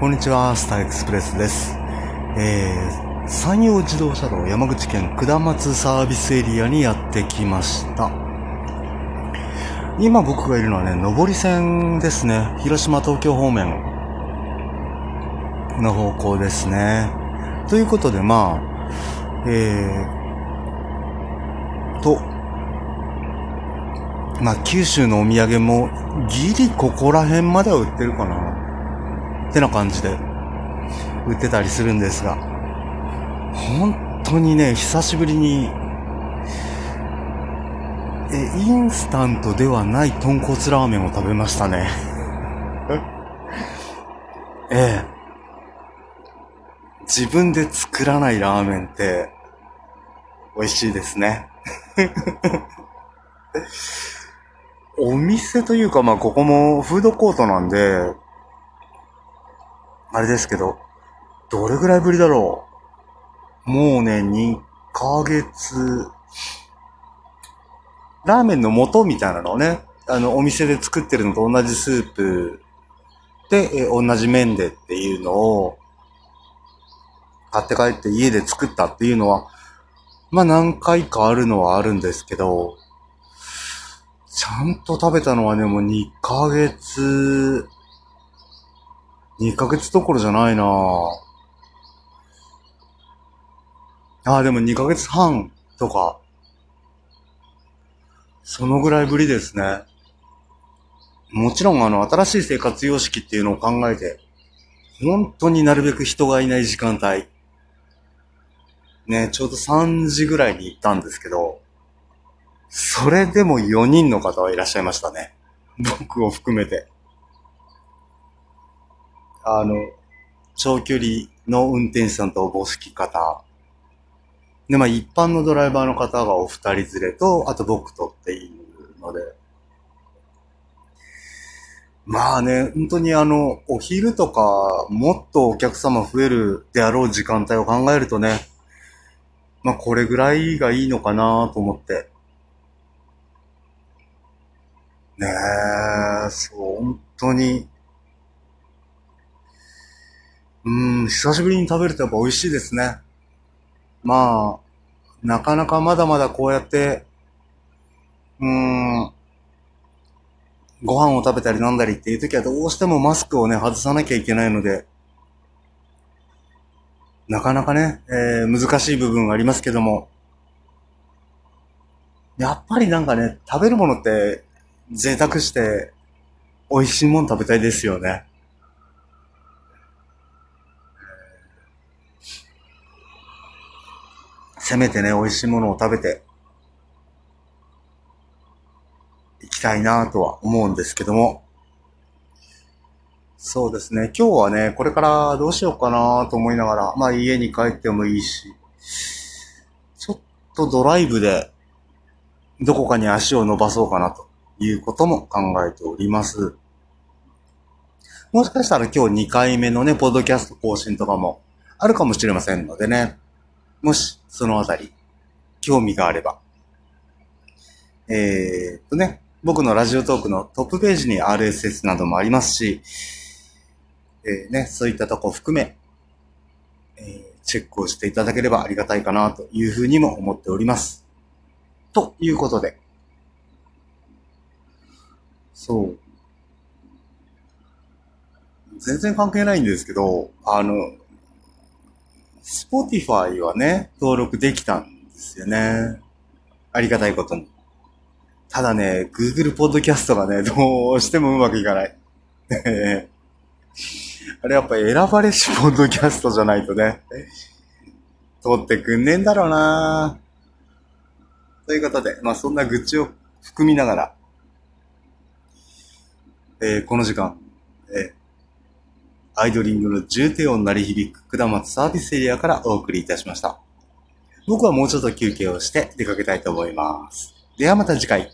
こんにちは、スターエクスプレスです。えー、山陽自動車道山口県下松サービスエリアにやってきました。今僕がいるのはね、上り線ですね。広島東京方面の方向ですね。ということで、まあ、えー、と、まあ、九州のお土産もギリここら辺までは売ってるかな。ってな感じで売ってたりするんですが、本当にね、久しぶりに、え、インスタントではない豚骨ラーメンを食べましたね。え？え。自分で作らないラーメンって美味しいですね。お店というか、まあ、ここもフードコートなんで、あれですけど、どれぐらいぶりだろう？もうね、2ヶ月、ラーメンの素みたいなのをね、あの、お店で作ってるのと同じスープ。で、え同じ麺でっていうのを、買って帰って家で作ったっていうのは、まあ何回かあるのはあるんですけど、ちゃんと食べたのはね、もう2ヶ月。2ヶ月どころじゃないなああ、でも2ヶ月半とか、そのぐらいぶりですね。もちろんあの、新しい生活様式っていうのを考えて、本当になるべく人がいない時間帯。ね、ちょうど3時ぐらいに行ったんですけど、それでも4人の方はいらっしゃいましたね。僕を含めて。あの、長距離の運転手さんとおぼしき方。で、まあ一般のドライバーの方がお二人連れと、あと僕とっていうので。まあね、本当にあの、お昼とか、もっとお客様増えるであろう時間帯を考えるとね、まあこれぐらいがいいのかなと思って。ねえ、そう、本当に、うん、久しぶりに食べるとやっぱ美味しいですね。まあ、なかなかまだまだこうやって、うーん、ご飯を食べたり飲んだりっていう時はどうしてもマスクをね、外さなきゃいけないので、なかなかね、えー、難しい部分がありますけども、やっぱりなんかね、食べるものって贅沢して美味しいもの食べたいですよね。せめてね、美味しいものを食べて、いきたいなとは思うんですけども。そうですね。今日はね、これからどうしようかなと思いながら、まあ家に帰ってもいいし、ちょっとドライブでどこかに足を伸ばそうかなということも考えております。もしかしたら今日2回目のね、ポッドキャスト更新とかもあるかもしれませんのでね。もし、そのあたり、興味があれば。えー、っとね、僕のラジオトークのトップページに RSS などもありますし、えー、ね、そういったとこ含め、えー、チェックをしていただければありがたいかなというふうにも思っております。ということで、そう。全然関係ないんですけど、あの、Spotify はね、登録できたんですよね。ありがたいことに。ただね、Google Podcast がね、どうしてもうまくいかない。あれやっぱ選ばれしポッドキャストじゃないとね、通ってくんねえんだろうなということで、まあそんな愚痴を含みながら、えー、この時間、アイドリングの重低音鳴り響く下松サービスエリアからお送りいたしました。僕はもうちょっと休憩をして出かけたいと思います。ではまた次回。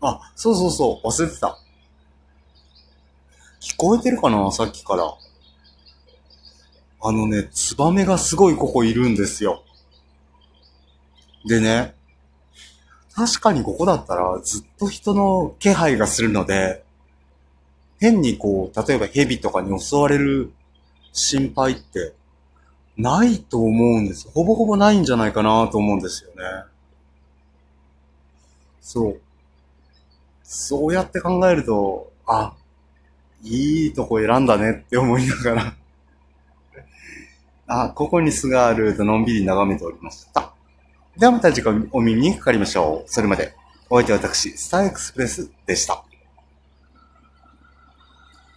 あ、そうそうそう、忘れてた。聞こえてるかな？さっきから。あのね、ツバメがすごいここいるんですよ。でね、確かにここだったらずっと人の気配がするので、変にこう、例えば蛇とかに襲われる心配ってないと思うんです。ほぼほぼないんじゃないかなと思うんですよね。そう。そうやって考えると、あ、いいとこ選んだねって思いながらあ、ここに巣があるとのんびり眺めておりました。ではまた次回お耳にかかりましょう。それまで、お相手は私、スターエクスプレスでした。